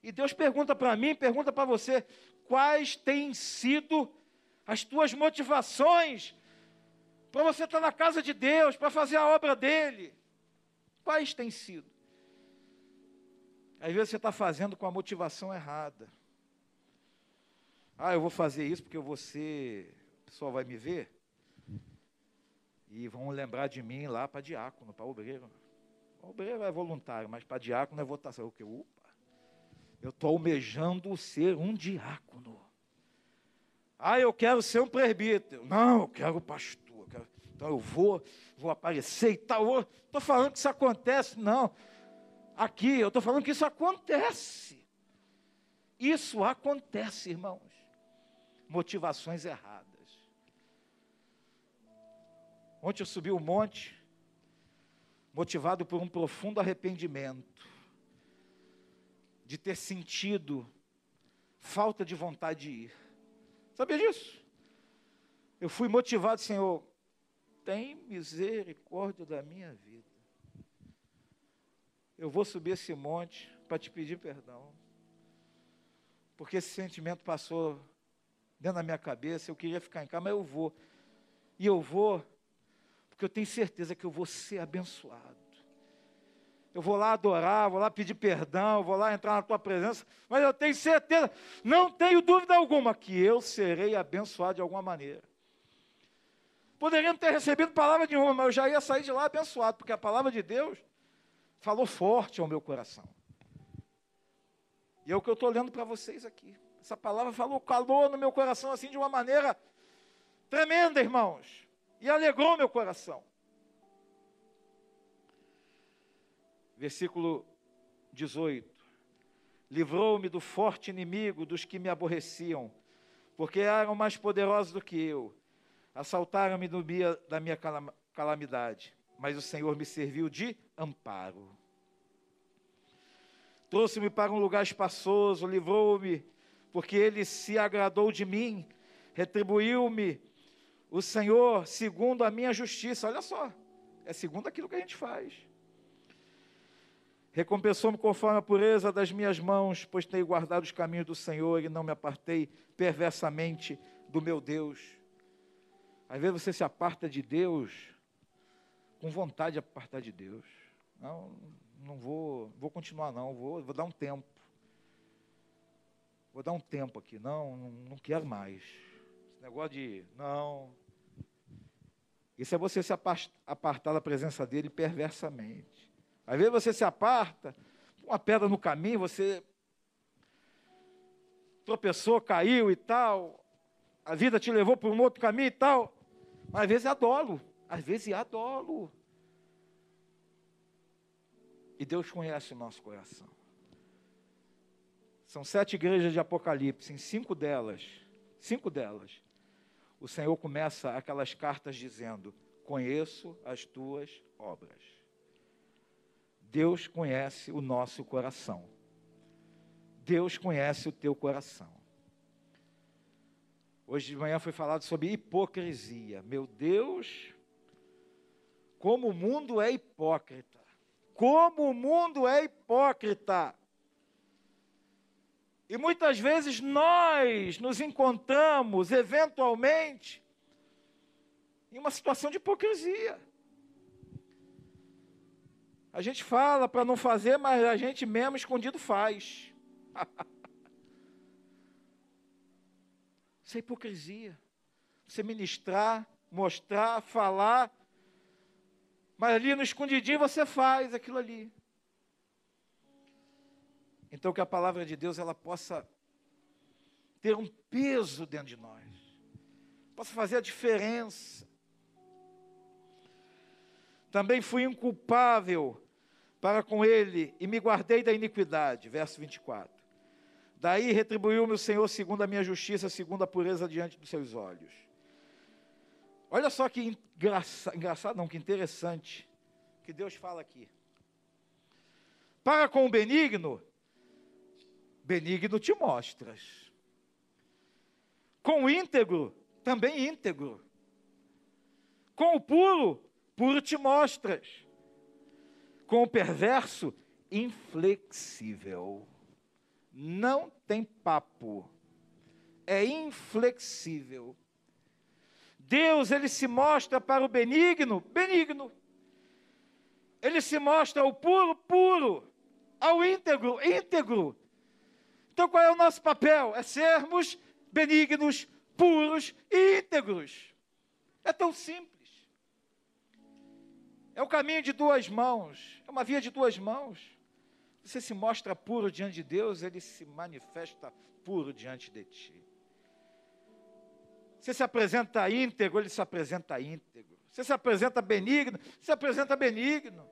E Deus pergunta para mim, pergunta para você: quais têm sido as tuas motivações para você estar na casa de Deus, para fazer a obra dele? Quais têm sido? Às vezes você está fazendo com a motivação errada. Ah, eu vou fazer isso porque você, o pessoal vai me ver e vão lembrar de mim lá para diácono, para obreiro. O obreiro é voluntário, mas para diácono é votação. O que? Opa, eu estou almejando ser um diácono. Ah, eu quero ser um presbítero. Não, eu quero pastor. Eu quero... Então eu vou, vou aparecer e tal. Estou falando que isso acontece. Não aqui, eu estou falando que isso acontece. Isso acontece, irmãos. Motivações erradas. Ontem eu subi o um monte, motivado por um profundo arrependimento, de ter sentido falta de vontade de ir. Sabia disso? Eu fui motivado, Senhor, tem misericórdia da minha vida eu vou subir esse monte para te pedir perdão. Porque esse sentimento passou dentro da minha cabeça, eu queria ficar em casa, mas eu vou. E eu vou, porque eu tenho certeza que eu vou ser abençoado. Eu vou lá adorar, vou lá pedir perdão, vou lá entrar na tua presença, mas eu tenho certeza, não tenho dúvida alguma, que eu serei abençoado de alguma maneira. Poderia não ter recebido palavra nenhuma, mas eu já ia sair de lá abençoado, porque a palavra de Deus falou forte ao meu coração. E é o que eu estou lendo para vocês aqui. Essa palavra falou calor no meu coração, assim, de uma maneira tremenda, irmãos. E alegrou meu coração. Versículo 18: Livrou-me do forte inimigo, dos que me aborreciam, porque eram mais poderosos do que eu. Assaltaram-me no dia da minha calamidade mas o Senhor me serviu de amparo. Trouxe-me para um lugar espaçoso, livrou-me, porque ele se agradou de mim, retribuiu-me o Senhor segundo a minha justiça. Olha só, é segundo aquilo que a gente faz. Recompensou-me conforme a pureza das minhas mãos, pois tenho guardado os caminhos do Senhor e não me apartei perversamente do meu Deus. Às vezes você se aparta de Deus com vontade de apartar de Deus. Não, não vou, vou continuar não, vou, vou dar um tempo. Vou dar um tempo aqui, não, não, quero mais. Esse negócio de, não. Isso é você se apartar da presença dele perversamente. Às vezes você se aparta, uma pedra no caminho, você tropeçou, caiu e tal, a vida te levou para um outro caminho e tal, mas às vezes é às vezes é. E Deus conhece o nosso coração. São sete igrejas de Apocalipse, em cinco delas, cinco delas, o Senhor começa aquelas cartas dizendo: Conheço as tuas obras. Deus conhece o nosso coração. Deus conhece o teu coração. Hoje de manhã foi falado sobre hipocrisia. Meu Deus, como o mundo é hipócrita. Como o mundo é hipócrita. E muitas vezes nós nos encontramos, eventualmente, em uma situação de hipocrisia. A gente fala para não fazer, mas a gente mesmo escondido faz. Isso é hipocrisia. Você ministrar, mostrar, falar, mas ali no escondidinho você faz aquilo ali. Então que a palavra de Deus ela possa ter um peso dentro de nós. Possa fazer a diferença. Também fui inculpável para com ele e me guardei da iniquidade. Verso 24. Daí retribuiu-me o Senhor segundo a minha justiça, segundo a pureza diante dos seus olhos. Olha só que engraçado, engraçado não, que interessante que Deus fala aqui. Para com o benigno, benigno te mostras. Com o íntegro, também íntegro. Com o puro, puro te mostras. Com o perverso, inflexível. Não tem papo. É inflexível. Deus, ele se mostra para o benigno, benigno. Ele se mostra ao puro, puro. Ao íntegro, íntegro. Então qual é o nosso papel? É sermos benignos, puros e íntegros. É tão simples. É o caminho de duas mãos. É uma via de duas mãos. Você se mostra puro diante de Deus, ele se manifesta puro diante de ti. Você se apresenta íntegro, ele se apresenta íntegro. Você se apresenta benigno, se apresenta benigno.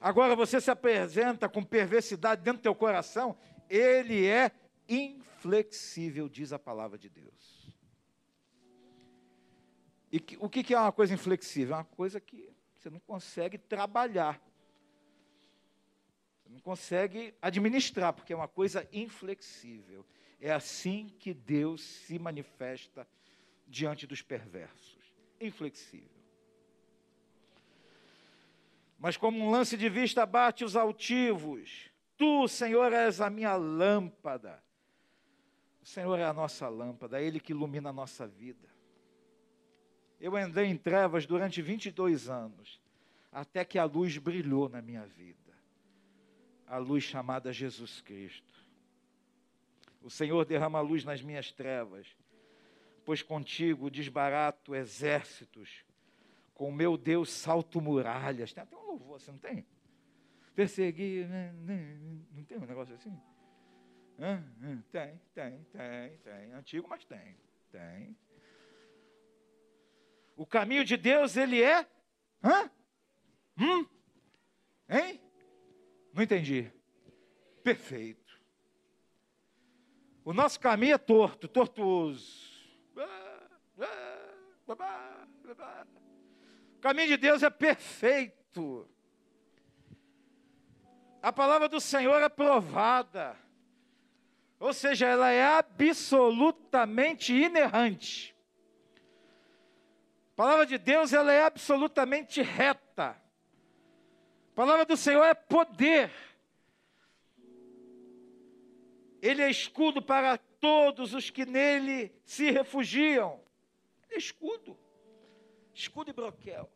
Agora você se apresenta com perversidade dentro do teu coração, ele é inflexível, diz a palavra de Deus. E que, o que, que é uma coisa inflexível? É uma coisa que você não consegue trabalhar. Você não consegue administrar, porque é uma coisa inflexível. É assim que Deus se manifesta diante dos perversos. Inflexível. Mas como um lance de vista bate os altivos, tu, Senhor, és a minha lâmpada. O Senhor é a nossa lâmpada, é Ele que ilumina a nossa vida. Eu andei em trevas durante 22 anos, até que a luz brilhou na minha vida. A luz chamada Jesus Cristo. O Senhor derrama luz nas minhas trevas, pois contigo desbarato exércitos, com meu Deus salto muralhas. Tem até um louvor, você não tem? Perseguir, né, né, não tem um negócio assim? Tem, tem, tem, tem. Antigo, mas tem, tem. O caminho de Deus, ele é. Hã? Hum? Hein? Não entendi. Perfeito. O nosso caminho é torto, tortuoso. O caminho de Deus é perfeito. A palavra do Senhor é provada. Ou seja, ela é absolutamente inerrante. A palavra de Deus, ela é absolutamente reta. A palavra do Senhor é poder. Ele é escudo para todos os que nele se refugiam. Ele é escudo. Escudo e broquel.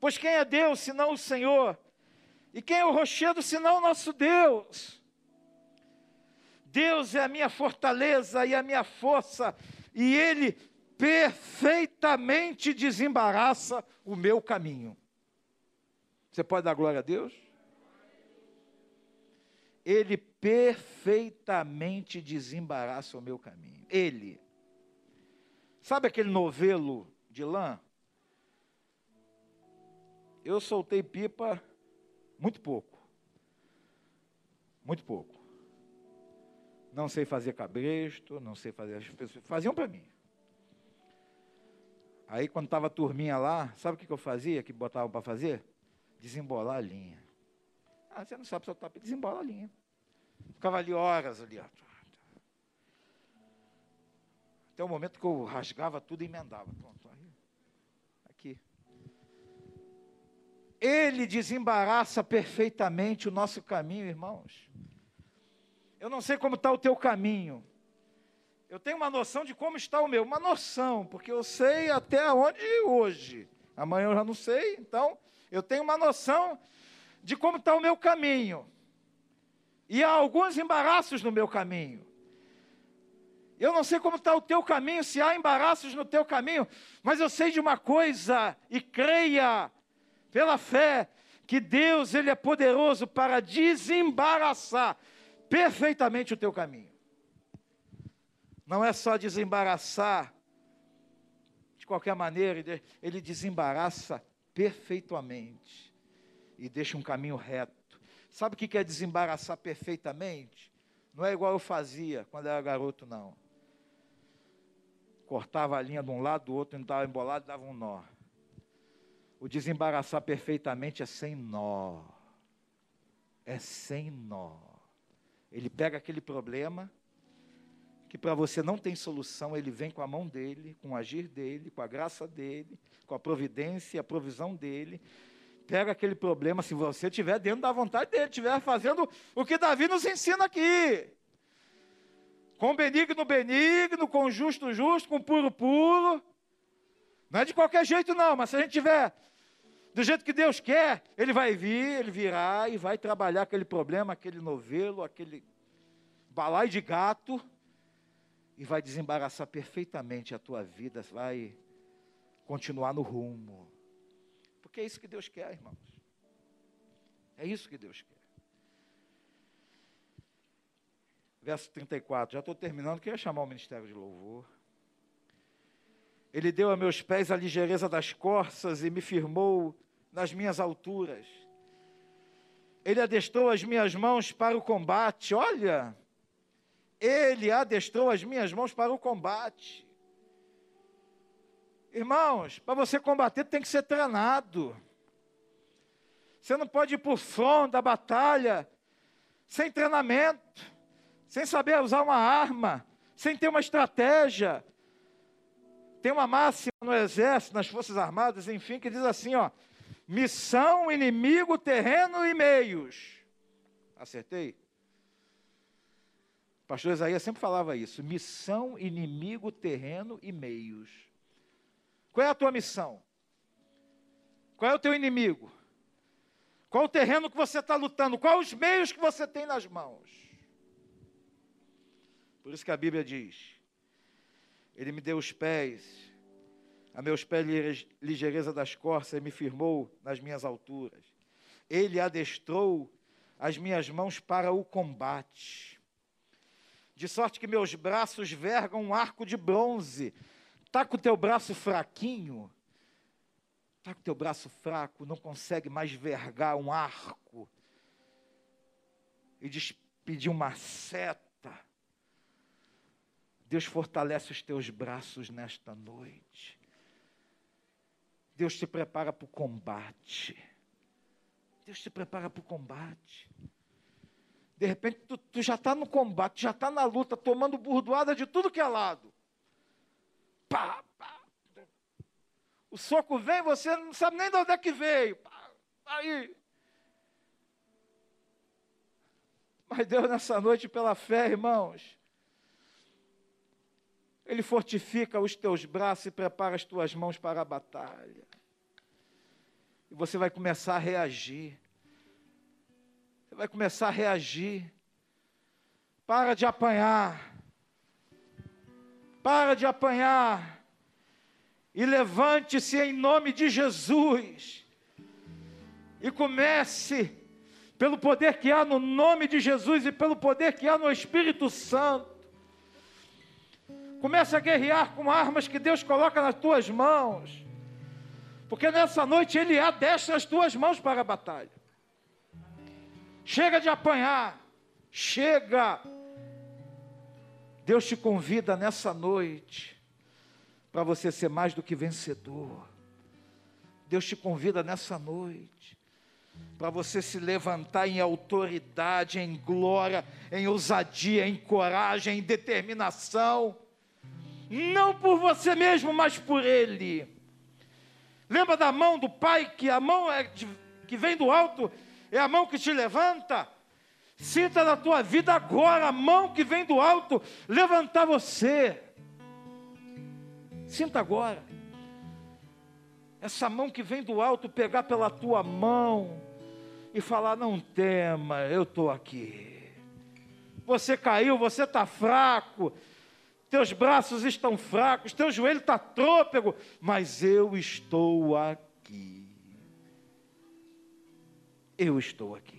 Pois quem é Deus senão o Senhor? E quem é o rochedo senão o nosso Deus? Deus é a minha fortaleza e a minha força, e Ele perfeitamente desembaraça o meu caminho. Você pode dar glória a Deus? Ele perfeitamente desembaraça o meu caminho. Ele. Sabe aquele novelo de lã? Eu soltei pipa muito pouco. Muito pouco. Não sei fazer cabresto, não sei fazer. As pessoas faziam para mim. Aí quando estava a turminha lá, sabe o que, que eu fazia, que botavam para fazer? Desembolar a linha. Ah, você não sabe soltar pipa, desembola a linha. Ficava ali horas ali. Até o momento que eu rasgava tudo e emendava. Pronto, aí. Aqui. Ele desembaraça perfeitamente o nosso caminho, irmãos. Eu não sei como está o teu caminho. Eu tenho uma noção de como está o meu, uma noção, porque eu sei até onde hoje. Amanhã eu já não sei, então eu tenho uma noção de como está o meu caminho. E há alguns embaraços no meu caminho. Eu não sei como está o teu caminho, se há embaraços no teu caminho, mas eu sei de uma coisa, e creia, pela fé, que Deus ele é poderoso para desembaraçar perfeitamente o teu caminho. Não é só desembaraçar de qualquer maneira, ele desembaraça perfeitamente e deixa um caminho reto. Sabe o que é desembaraçar perfeitamente? Não é igual eu fazia quando era garoto, não. Cortava a linha de um lado, do outro, não estava embolado, dava um nó. O desembaraçar perfeitamente é sem nó. É sem nó. Ele pega aquele problema que para você não tem solução, ele vem com a mão dele, com o agir dele, com a graça dele, com a providência, a provisão dele. Pega aquele problema, se você estiver dentro da vontade dele, estiver fazendo o que Davi nos ensina aqui. Com benigno, benigno, com justo, justo, com puro, puro. Não é de qualquer jeito, não, mas se a gente tiver do jeito que Deus quer, Ele vai vir, Ele virá e vai trabalhar aquele problema, aquele novelo, aquele balai de gato, e vai desembaraçar perfeitamente a tua vida, vai continuar no rumo. É isso que Deus quer, irmãos. É isso que Deus quer. Verso 34, já estou terminando, queria chamar o ministério de louvor. Ele deu a meus pés a ligeireza das corças e me firmou nas minhas alturas. Ele adestrou as minhas mãos para o combate. Olha, ele adestrou as minhas mãos para o combate. Irmãos, para você combater tem que ser treinado. Você não pode ir por front da batalha sem treinamento, sem saber usar uma arma, sem ter uma estratégia. Tem uma máxima no exército, nas forças armadas, enfim, que diz assim, ó: Missão, inimigo, terreno e meios. Acertei? O pastor Isaías sempre falava isso: missão, inimigo, terreno e meios. Qual é a tua missão? Qual é o teu inimigo? Qual o terreno que você está lutando? Quais os meios que você tem nas mãos? Por isso que a Bíblia diz: Ele me deu os pés a meus pés ligeireza das corças e me firmou nas minhas alturas. Ele adestrou as minhas mãos para o combate. De sorte que meus braços vergam um arco de bronze. Está com o teu braço fraquinho? Está com o teu braço fraco, não consegue mais vergar um arco e despedir uma seta. Deus fortalece os teus braços nesta noite. Deus te prepara para o combate. Deus te prepara para o combate. De repente, tu, tu já está no combate, já está na luta, tomando burdoada de tudo que é lado. Pá, pá. O soco vem, você não sabe nem de onde é que veio. Pá, aí. Mas Deus, nessa noite, pela fé, irmãos, Ele fortifica os teus braços e prepara as tuas mãos para a batalha. E você vai começar a reagir vai começar a reagir. Para de apanhar. Para de apanhar. E levante-se em nome de Jesus. E comece, pelo poder que há no nome de Jesus e pelo poder que há no Espírito Santo. Comece a guerrear com armas que Deus coloca nas tuas mãos. Porque nessa noite Ele adestra as tuas mãos para a batalha. Chega de apanhar. Chega. Deus te convida nessa noite para você ser mais do que vencedor. Deus te convida nessa noite para você se levantar em autoridade, em glória, em ousadia, em coragem, em determinação. Não por você mesmo, mas por Ele. Lembra da mão do Pai, que a mão é de, que vem do alto é a mão que te levanta. Sinta na tua vida agora a mão que vem do alto levantar você. Sinta agora. Essa mão que vem do alto pegar pela tua mão e falar: Não tema, eu estou aqui. Você caiu, você está fraco, teus braços estão fracos, teu joelho está trôpego, mas eu estou aqui eu estou aqui.